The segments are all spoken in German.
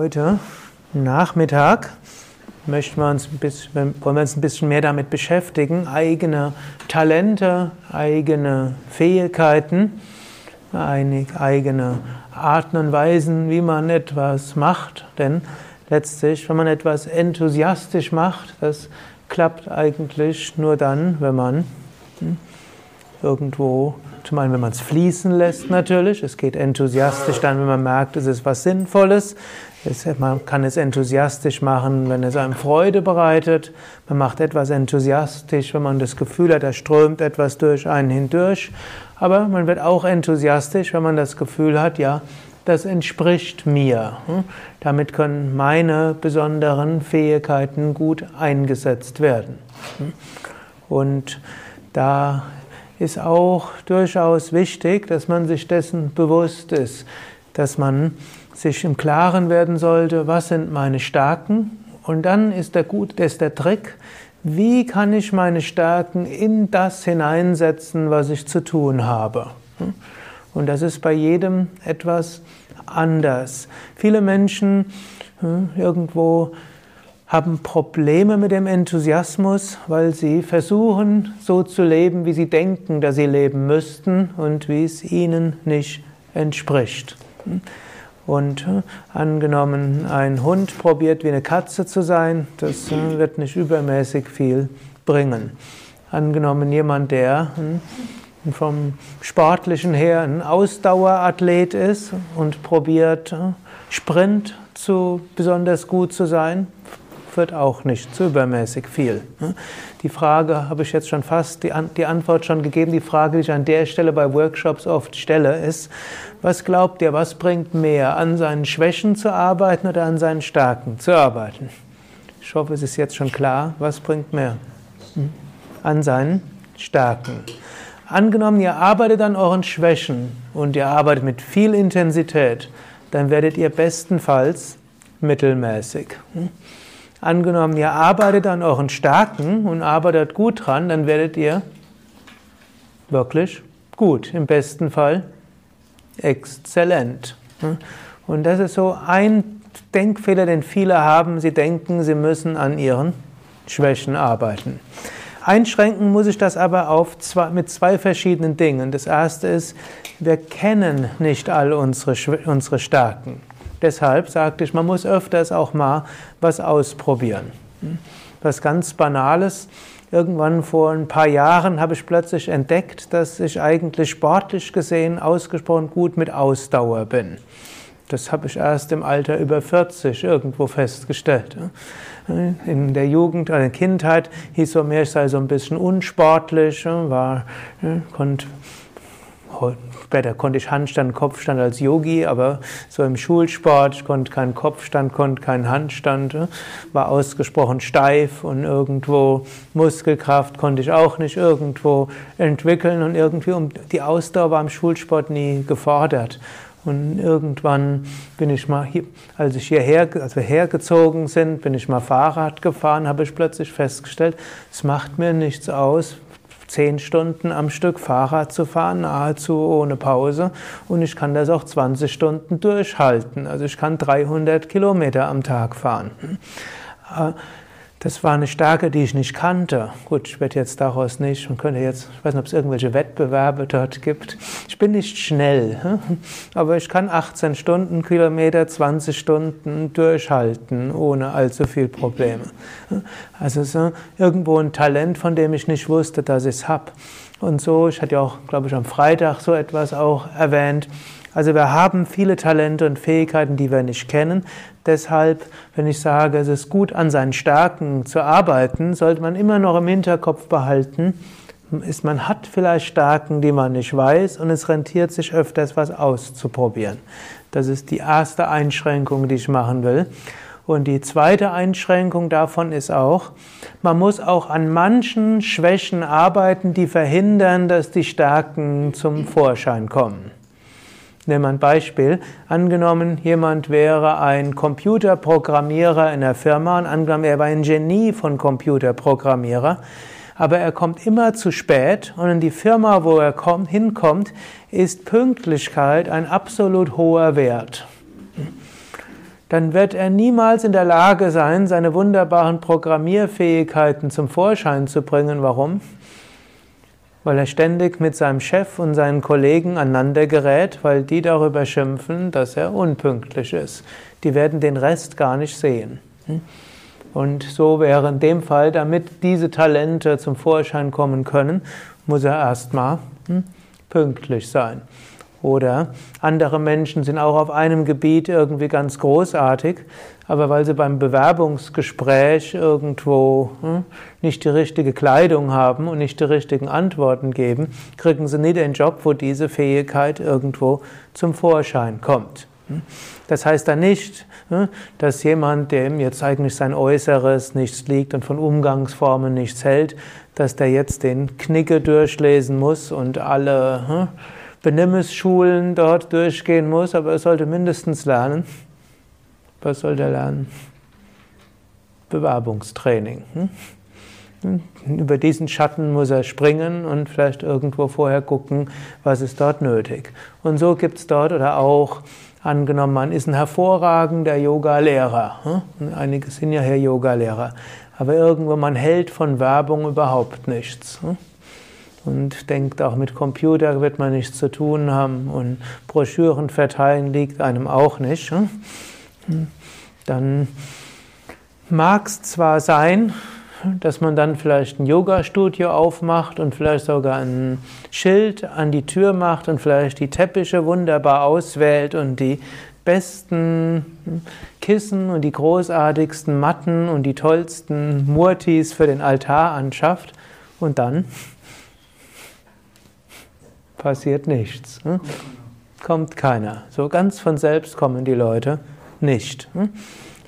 Heute Nachmittag möchten wir uns bisschen, wollen wir uns ein bisschen mehr damit beschäftigen, eigene Talente, eigene Fähigkeiten, eigene Arten und Weisen, wie man etwas macht. Denn letztlich, wenn man etwas enthusiastisch macht, das klappt eigentlich nur dann, wenn man hm, irgendwo zum einen, wenn man es fließen lässt natürlich. Es geht enthusiastisch dann, wenn man merkt, es ist was Sinnvolles. Es, man kann es enthusiastisch machen, wenn es einem Freude bereitet. Man macht etwas enthusiastisch, wenn man das Gefühl hat, da strömt etwas durch einen hindurch. Aber man wird auch enthusiastisch, wenn man das Gefühl hat, ja, das entspricht mir. Hm? Damit können meine besonderen Fähigkeiten gut eingesetzt werden. Hm? Und da ist auch durchaus wichtig, dass man sich dessen bewusst ist, dass man sich im Klaren werden sollte, was sind meine Stärken und dann ist der gut, ist der Trick, wie kann ich meine Stärken in das hineinsetzen, was ich zu tun habe. Und das ist bei jedem etwas anders. Viele Menschen hm, irgendwo haben Probleme mit dem Enthusiasmus, weil sie versuchen, so zu leben, wie sie denken, dass sie leben müssten und wie es ihnen nicht entspricht. Und äh, angenommen, ein Hund probiert wie eine Katze zu sein, das äh, wird nicht übermäßig viel bringen. Angenommen, jemand, der hm, vom Sportlichen her ein Ausdauerathlet ist und probiert, äh, Sprint zu besonders gut zu sein, wird auch nicht zu übermäßig viel. Ne? Die Frage habe ich jetzt schon fast, die, die Antwort schon gegeben. Die Frage, die ich an der Stelle bei Workshops oft stelle, ist, was glaubt ihr, was bringt mehr, an seinen Schwächen zu arbeiten oder an seinen Stärken zu arbeiten? Ich hoffe, es ist jetzt schon klar, was bringt mehr? Hm? An seinen Stärken. Angenommen, ihr arbeitet an euren Schwächen und ihr arbeitet mit viel Intensität, dann werdet ihr bestenfalls mittelmäßig. Angenommen, ihr arbeitet an euren Stärken und arbeitet gut dran, dann werdet ihr wirklich gut, im besten Fall exzellent. Und das ist so ein Denkfehler, den viele haben. Sie denken, sie müssen an ihren Schwächen arbeiten. Einschränken muss ich das aber auf zwei, mit zwei verschiedenen Dingen. Das erste ist, wir kennen nicht all unsere, unsere Stärken. Deshalb sagte ich, man muss öfters auch mal was ausprobieren. Was ganz Banales. Irgendwann vor ein paar Jahren habe ich plötzlich entdeckt, dass ich eigentlich sportlich gesehen ausgesprochen gut mit Ausdauer bin. Das habe ich erst im Alter über 40 irgendwo festgestellt. In der Jugend, in der Kindheit hieß so mir, ich sei so ein bisschen unsportlich, war, konnte Später konnte ich Handstand, Kopfstand als Yogi, aber so im Schulsport, ich konnte keinen Kopfstand, konnte keinen Handstand, äh, war ausgesprochen steif und irgendwo Muskelkraft konnte ich auch nicht irgendwo entwickeln und irgendwie um die Ausdauer war im Schulsport nie gefordert. Und irgendwann bin ich mal, hier, als ich hierher, als wir hergezogen sind, bin ich mal Fahrrad gefahren, habe ich plötzlich festgestellt, es macht mir nichts aus, zehn Stunden am Stück Fahrrad zu fahren, nahezu ohne Pause. Und ich kann das auch 20 Stunden durchhalten. Also ich kann 300 Kilometer am Tag fahren. Das war eine Stärke, die ich nicht kannte. Gut, ich werde jetzt daraus nicht, man könnte jetzt, ich weiß nicht, ob es irgendwelche Wettbewerbe dort gibt. Ich bin nicht schnell, aber ich kann 18 Stunden, Kilometer, 20 Stunden durchhalten, ohne allzu viel Probleme. Also so irgendwo ein Talent, von dem ich nicht wusste, dass ich es habe. Und so, ich hatte ja auch, glaube ich, am Freitag so etwas auch erwähnt, also wir haben viele Talente und Fähigkeiten, die wir nicht kennen. Deshalb, wenn ich sage, es ist gut, an seinen Stärken zu arbeiten, sollte man immer noch im Hinterkopf behalten, ist, man hat vielleicht Stärken, die man nicht weiß, und es rentiert sich öfters, was auszuprobieren. Das ist die erste Einschränkung, die ich machen will. Und die zweite Einschränkung davon ist auch, man muss auch an manchen Schwächen arbeiten, die verhindern, dass die Stärken zum Vorschein kommen. Nehmen wir ein Beispiel. Angenommen, jemand wäre ein Computerprogrammierer in der Firma und angenommen, er war ein Genie von Computerprogrammierer, aber er kommt immer zu spät und in die Firma, wo er kommt, hinkommt, ist Pünktlichkeit ein absolut hoher Wert. dann wird er niemals in der Lage sein, seine wunderbaren Programmierfähigkeiten zum Vorschein zu bringen. Warum? Weil er ständig mit seinem Chef und seinen Kollegen aneinander gerät, weil die darüber schimpfen, dass er unpünktlich ist. Die werden den Rest gar nicht sehen. Und so wäre in dem Fall, damit diese Talente zum Vorschein kommen können, muss er erstmal hm, pünktlich sein. Oder andere Menschen sind auch auf einem Gebiet irgendwie ganz großartig, aber weil sie beim Bewerbungsgespräch irgendwo hm, nicht die richtige Kleidung haben und nicht die richtigen Antworten geben, kriegen sie nie den Job, wo diese Fähigkeit irgendwo zum Vorschein kommt. Hm. Das heißt dann nicht, hm, dass jemand, dem jetzt eigentlich sein Äußeres nichts liegt und von Umgangsformen nichts hält, dass der jetzt den Knicke durchlesen muss und alle hm, Benimmesschulen dort durchgehen muss, aber er sollte mindestens lernen. Was soll der lernen? Bewerbungstraining. Hm? Über diesen Schatten muss er springen und vielleicht irgendwo vorher gucken, was ist dort nötig. Und so gibt es dort oder auch, angenommen, man ist ein hervorragender Yoga-Lehrer. Hm? Einige sind ja hier Yoga-Lehrer. Aber irgendwo, man hält von Werbung überhaupt nichts. Hm? und denkt, auch mit Computer wird man nichts zu tun haben und Broschüren verteilen liegt einem auch nicht. Hm? Dann mag es zwar sein, dass man dann vielleicht ein Yoga-Studio aufmacht und vielleicht sogar ein Schild an die Tür macht und vielleicht die Teppiche wunderbar auswählt und die besten Kissen und die großartigsten Matten und die tollsten Murtis für den Altar anschafft und dann passiert nichts. Hm? Kommt keiner. So ganz von selbst kommen die Leute nicht. Hm?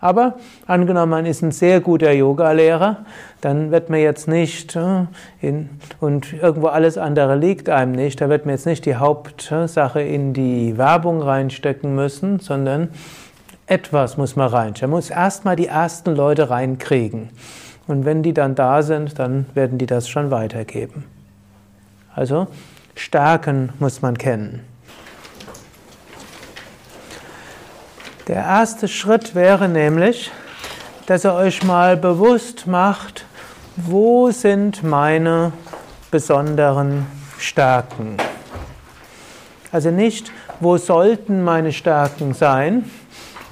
Aber angenommen, man ist ein sehr guter Yoga-Lehrer, dann wird man jetzt nicht hm, und irgendwo alles andere liegt einem nicht, da wird man jetzt nicht die Hauptsache in die Werbung reinstecken müssen, sondern etwas muss man reinstecken. Man muss erstmal die ersten Leute reinkriegen. Und wenn die dann da sind, dann werden die das schon weitergeben. Also Stärken muss man kennen. Der erste Schritt wäre nämlich, dass ihr euch mal bewusst macht, wo sind meine besonderen Stärken. Also nicht, wo sollten meine Stärken sein,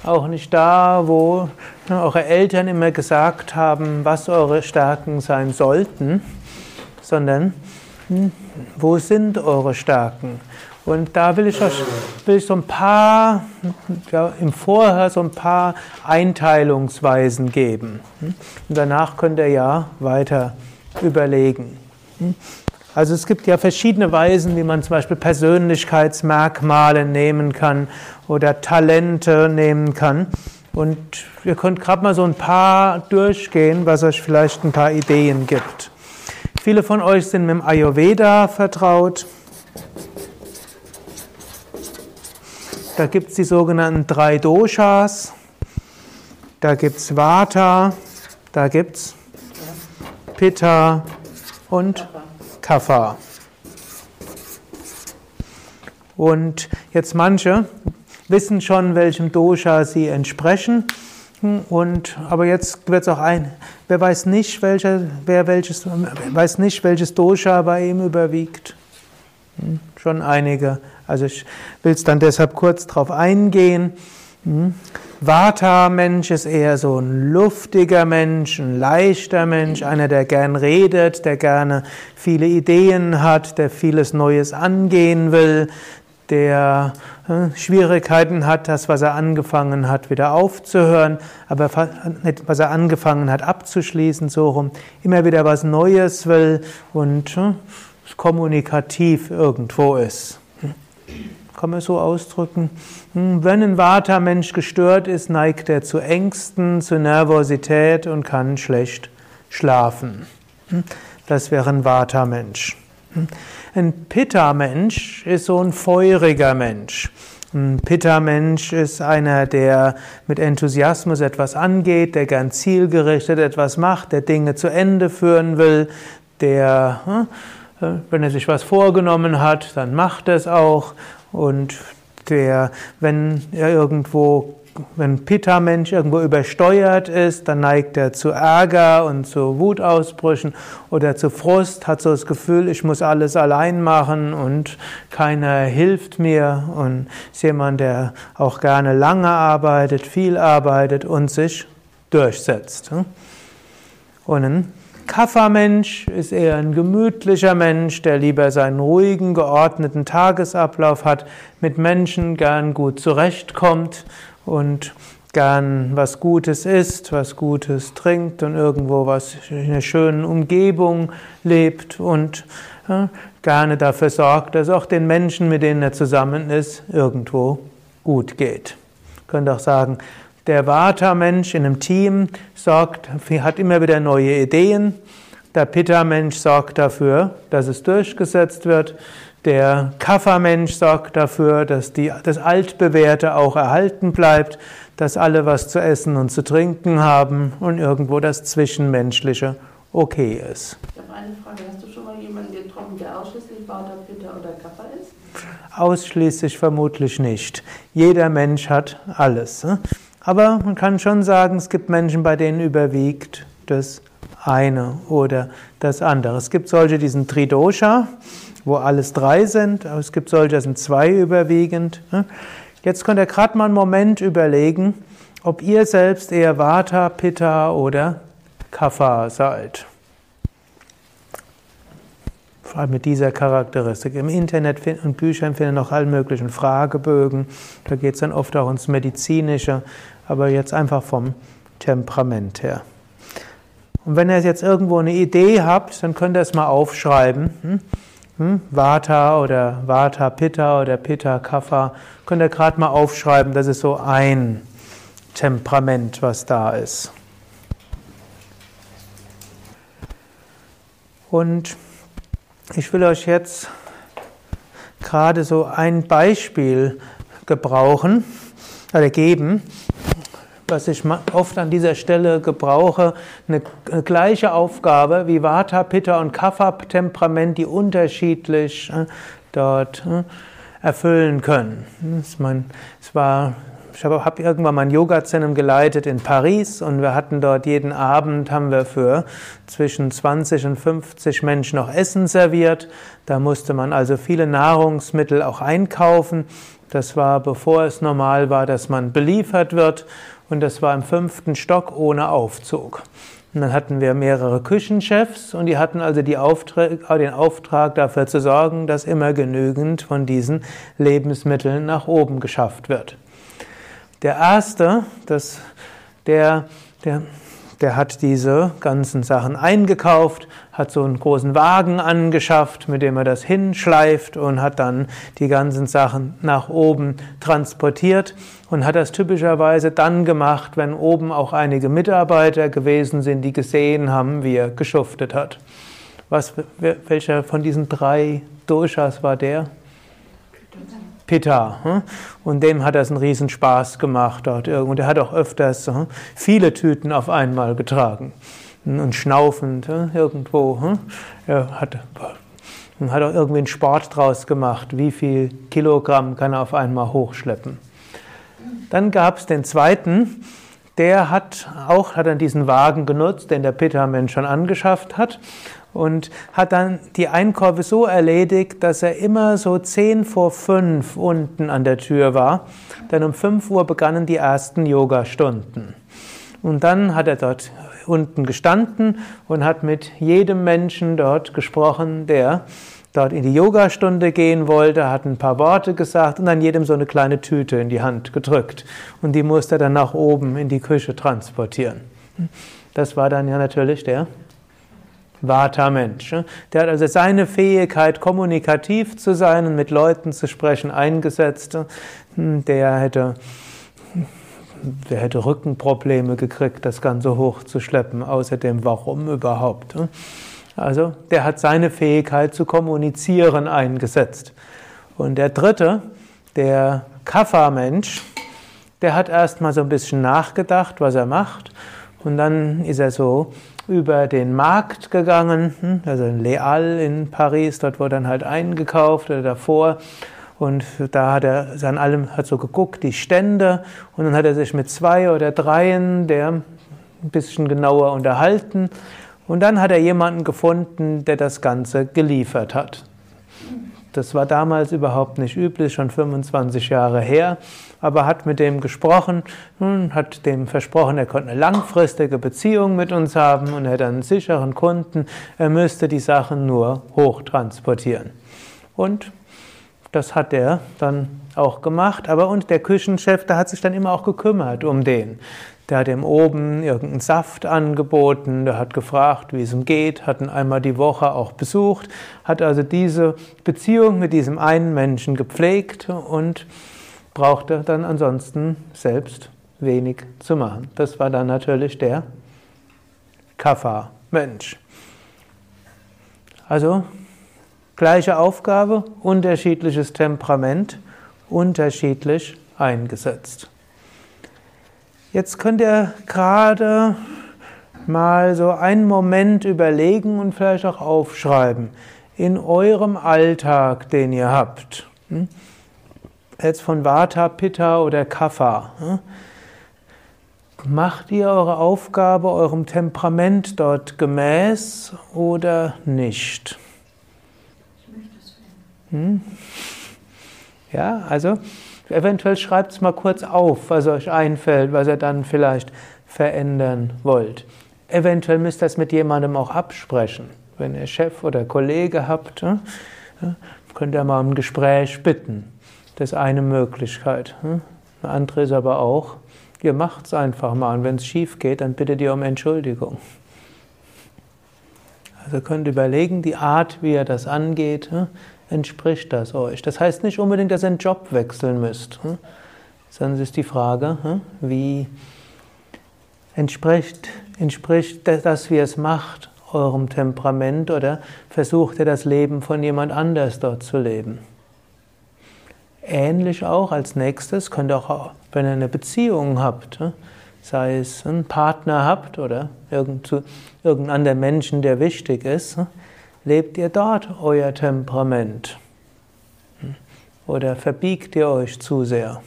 auch nicht da, wo eure Eltern immer gesagt haben, was eure Stärken sein sollten, sondern wo sind eure Stärken? Und da will ich euch will ich so ein paar, ja, im Vorher so ein paar Einteilungsweisen geben. Und danach könnt ihr ja weiter überlegen. Also es gibt ja verschiedene Weisen, wie man zum Beispiel Persönlichkeitsmerkmale nehmen kann oder Talente nehmen kann. Und ihr könnt gerade mal so ein paar durchgehen, was euch vielleicht ein paar Ideen gibt. Viele von euch sind mit dem Ayurveda vertraut. Da gibt es die sogenannten drei Doshas. Da gibt es Vata, da gibt es Pitta und Kapha. Und jetzt manche wissen schon, welchem Dosha sie entsprechen. Und, aber jetzt wird es auch ein, wer weiß nicht, welcher, wer welches, weiß nicht, welches Dosha bei ihm überwiegt. Hm, schon einige. Also ich will es dann deshalb kurz darauf eingehen. Hm. Vata-Mensch ist eher so ein luftiger Mensch, ein leichter Mensch, einer, der gern redet, der gerne viele Ideen hat, der vieles Neues angehen will, der äh, Schwierigkeiten hat, das, was er angefangen hat, wieder aufzuhören, aber was er angefangen hat, abzuschließen, so rum, immer wieder was Neues will und kommunikativ irgendwo ist. Kann man so ausdrücken? Hm, wenn ein Vata-Mensch gestört ist, neigt er zu Ängsten, zu Nervosität und kann schlecht schlafen. Hm, das wäre ein Vata-Mensch. Hm, ein Pitta-Mensch ist so ein feuriger Mensch. Ein Pitta-Mensch ist einer, der mit Enthusiasmus etwas angeht, der gern zielgerichtet etwas macht, der Dinge zu Ende führen will, der, wenn er sich was vorgenommen hat, dann macht er es auch. Und der, wenn er irgendwo wenn Pitta-Mensch irgendwo übersteuert ist, dann neigt er zu Ärger und zu Wutausbrüchen oder zu Frust, hat so das Gefühl, ich muss alles allein machen und keiner hilft mir. Und ist jemand, der auch gerne lange arbeitet, viel arbeitet und sich durchsetzt. Und ein Kaffermensch ist eher ein gemütlicher Mensch, der lieber seinen ruhigen, geordneten Tagesablauf hat, mit Menschen gern gut zurechtkommt und gern was Gutes isst, was Gutes trinkt und irgendwo was in einer schönen Umgebung lebt und ja, gerne dafür sorgt, dass auch den Menschen, mit denen er zusammen ist, irgendwo gut geht. Ich könnte auch sagen, der Vata-Mensch in einem Team sorgt, hat immer wieder neue Ideen. Der Pitta-Mensch sorgt dafür, dass es durchgesetzt wird. Der Kapha-Mensch sorgt dafür, dass die, das Altbewährte auch erhalten bleibt, dass alle was zu essen und zu trinken haben und irgendwo das Zwischenmenschliche okay ist. Ich habe eine Frage. Hast du schon mal jemanden getroffen, der ausschließlich Vata, Pitta oder Kapha ist? Ausschließlich vermutlich nicht. Jeder Mensch hat alles. Ne? Aber man kann schon sagen, es gibt Menschen, bei denen überwiegt das eine oder das andere. Es gibt solche, die sind Tridosha, wo alles drei sind, aber es gibt solche, die sind zwei überwiegend. Jetzt könnt ihr gerade mal einen Moment überlegen, ob ihr selbst eher Vata, Pitta oder Kapha seid. Vor allem mit dieser Charakteristik. Im Internet und Büchern finden noch alle möglichen Fragebögen. Da geht es dann oft auch ins Medizinische aber jetzt einfach vom Temperament her. Und wenn ihr jetzt irgendwo eine Idee habt, dann könnt ihr es mal aufschreiben. Hm? Hm? Vata oder Vata Pitta oder Pitta Kapha. Könnt ihr gerade mal aufschreiben, das ist so ein Temperament, was da ist. Und ich will euch jetzt gerade so ein Beispiel gebrauchen oder geben, was ich oft an dieser Stelle gebrauche, eine gleiche Aufgabe wie Vata, Pitta und Kapha-Temperament, die unterschiedlich äh, dort äh, erfüllen können. Es war ich habe hab irgendwann mal ein Yoga-Zentrum geleitet in Paris und wir hatten dort jeden Abend haben wir für zwischen 20 und 50 Menschen noch Essen serviert. Da musste man also viele Nahrungsmittel auch einkaufen. Das war bevor es normal war, dass man beliefert wird und das war im fünften Stock ohne Aufzug. Und dann hatten wir mehrere Küchenchefs und die hatten also die Auftrag, den Auftrag dafür zu sorgen, dass immer genügend von diesen Lebensmitteln nach oben geschafft wird. Der erste, das, der, der der hat diese ganzen Sachen eingekauft, hat so einen großen Wagen angeschafft, mit dem er das hinschleift und hat dann die ganzen Sachen nach oben transportiert und hat das typischerweise dann gemacht, wenn oben auch einige Mitarbeiter gewesen sind, die gesehen haben, wie er geschuftet hat. Was, welcher von diesen drei Doshas war der? Pitta. Hm? Und dem hat das einen riesen Spaß gemacht dort. Und er hat auch öfters hm, viele Tüten auf einmal getragen. Und schnaufend hm, irgendwo. Er hat, hat auch irgendwie einen Sport draus gemacht. Wie viel Kilogramm kann er auf einmal hochschleppen? Dann gab es den zweiten, der hat auch hat dann diesen Wagen genutzt, den der Pitta-Mensch schon angeschafft hat und hat dann die Einkäufe so erledigt, dass er immer so zehn vor fünf unten an der Tür war. Denn um fünf Uhr begannen die ersten Yoga-Stunden. Und dann hat er dort unten gestanden und hat mit jedem Menschen dort gesprochen, der dort in die Yogastunde gehen wollte, hat ein paar Worte gesagt und dann jedem so eine kleine Tüte in die Hand gedrückt. Und die musste er dann nach oben in die Küche transportieren. Das war dann ja natürlich der Vata-Mensch. Der hat also seine Fähigkeit, kommunikativ zu sein und mit Leuten zu sprechen, eingesetzt. Hm, der hätte, der hätte Rückenprobleme gekriegt, das Ganze hochzuschleppen. Außerdem, warum überhaupt? Also, der hat seine Fähigkeit zu kommunizieren eingesetzt. Und der dritte, der Kapha-Mensch, der hat erst mal so ein bisschen nachgedacht, was er macht. Und dann ist er so über den Markt gegangen, hm, also in Leal in Paris, dort wurde dann halt eingekauft oder davor Und da hat er an allem hat so geguckt, die Stände, und dann hat er sich mit zwei oder dreien der ein bisschen genauer unterhalten. Und dann hat er jemanden gefunden, der das Ganze geliefert hat. Das war damals überhaupt nicht üblich, schon 25 Jahre her, aber hat mit dem gesprochen hat dem versprochen, er konnte eine langfristige Beziehung mit uns haben und hat einen sicheren Kunden, er müsste die Sachen nur hochtransportieren. Und das hat er dann auch gemacht, aber und der Küchenchef, der hat sich dann immer auch gekümmert um den. Der hat ihm oben irgendeinen Saft angeboten, der hat gefragt, wie es ihm geht, hat ihn einmal die Woche auch besucht, hat also diese Beziehung mit diesem einen Menschen gepflegt und brauchte dann ansonsten selbst wenig zu machen. Das war dann natürlich der Kaffa-Mensch. Also gleiche Aufgabe, unterschiedliches Temperament, unterschiedlich eingesetzt. Jetzt könnt ihr gerade mal so einen Moment überlegen und vielleicht auch aufschreiben. In eurem Alltag, den ihr habt, hm? jetzt von Vata, Pitta oder Kapha, hm? macht ihr eure Aufgabe eurem Temperament dort gemäß oder nicht? Ich möchte es hm? Ja, also Eventuell schreibt es mal kurz auf, was euch einfällt, was ihr dann vielleicht verändern wollt. Eventuell müsst ihr es mit jemandem auch absprechen. Wenn ihr Chef oder Kollege habt, könnt ihr mal um ein Gespräch bitten. Das ist eine Möglichkeit. Eine andere ist aber auch, ihr macht es einfach mal und wenn es schief geht, dann bittet ihr um Entschuldigung. Also könnt ihr überlegen, die Art, wie ihr das angeht, entspricht das euch? Das heißt nicht unbedingt, dass ihr einen Job wechseln müsst, hm? sondern es ist die Frage, hm? wie entspricht, entspricht das, wie ihr es macht, eurem Temperament oder versucht ihr das Leben von jemand anders dort zu leben? Ähnlich auch als nächstes könnt ihr auch, wenn ihr eine Beziehung habt, hm? sei es einen Partner habt oder irgendeinen anderen Menschen, der wichtig ist, Lebt ihr dort euer Temperament? Oder verbiegt ihr euch zu sehr?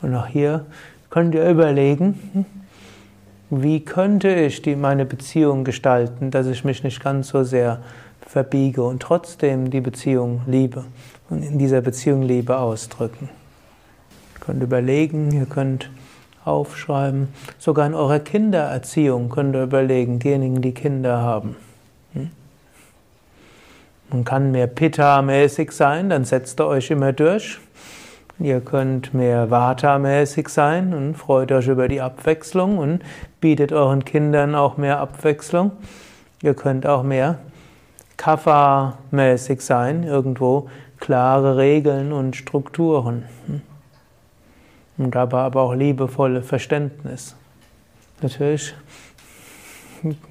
Und auch hier könnt ihr überlegen, wie könnte ich die, meine Beziehung gestalten, dass ich mich nicht ganz so sehr verbiege und trotzdem die Beziehung liebe und in dieser Beziehung Liebe ausdrücken. Ihr könnt überlegen, ihr könnt aufschreiben, sogar in eurer Kindererziehung könnt ihr überlegen, diejenigen, die Kinder haben. Man kann mehr Pitta-mäßig sein, dann setzt ihr euch immer durch. Ihr könnt mehr Vata-mäßig sein und freut euch über die Abwechslung und bietet euren Kindern auch mehr Abwechslung. Ihr könnt auch mehr Kapha-mäßig sein, irgendwo klare Regeln und Strukturen. Und dabei aber auch liebevolle Verständnis. Natürlich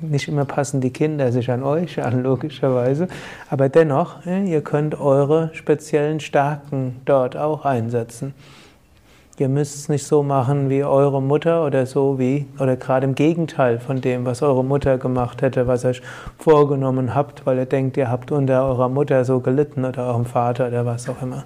nicht immer passen die Kinder sich an euch an, logischerweise. Aber dennoch, ihr könnt eure speziellen Stärken dort auch einsetzen. Ihr müsst es nicht so machen wie eure Mutter oder so wie, oder gerade im Gegenteil von dem, was eure Mutter gemacht hätte, was ihr euch vorgenommen habt, weil ihr denkt, ihr habt unter eurer Mutter so gelitten oder eurem Vater oder was auch immer.